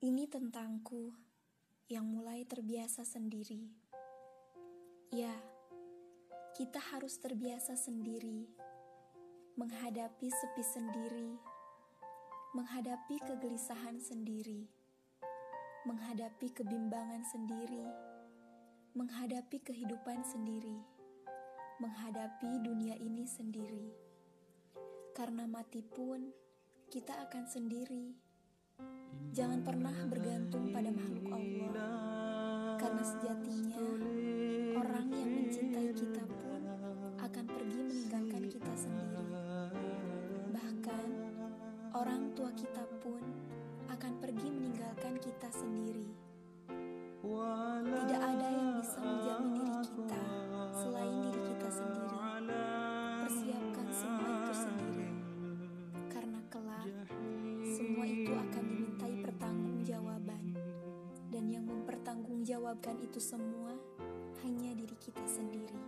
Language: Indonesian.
Ini tentangku yang mulai terbiasa sendiri. Ya, kita harus terbiasa sendiri menghadapi sepi sendiri, menghadapi kegelisahan sendiri, menghadapi kebimbangan sendiri, menghadapi kehidupan sendiri, menghadapi dunia ini sendiri. Karena mati pun kita akan sendiri Jangan pernah bergantung pada makhluk Allah, karena sejatinya orang yang mencintai kita pun akan pergi meninggalkan kita sendiri. Bahkan orang tua kita pun mempertanggungjawabkan itu semua hanya diri kita sendiri.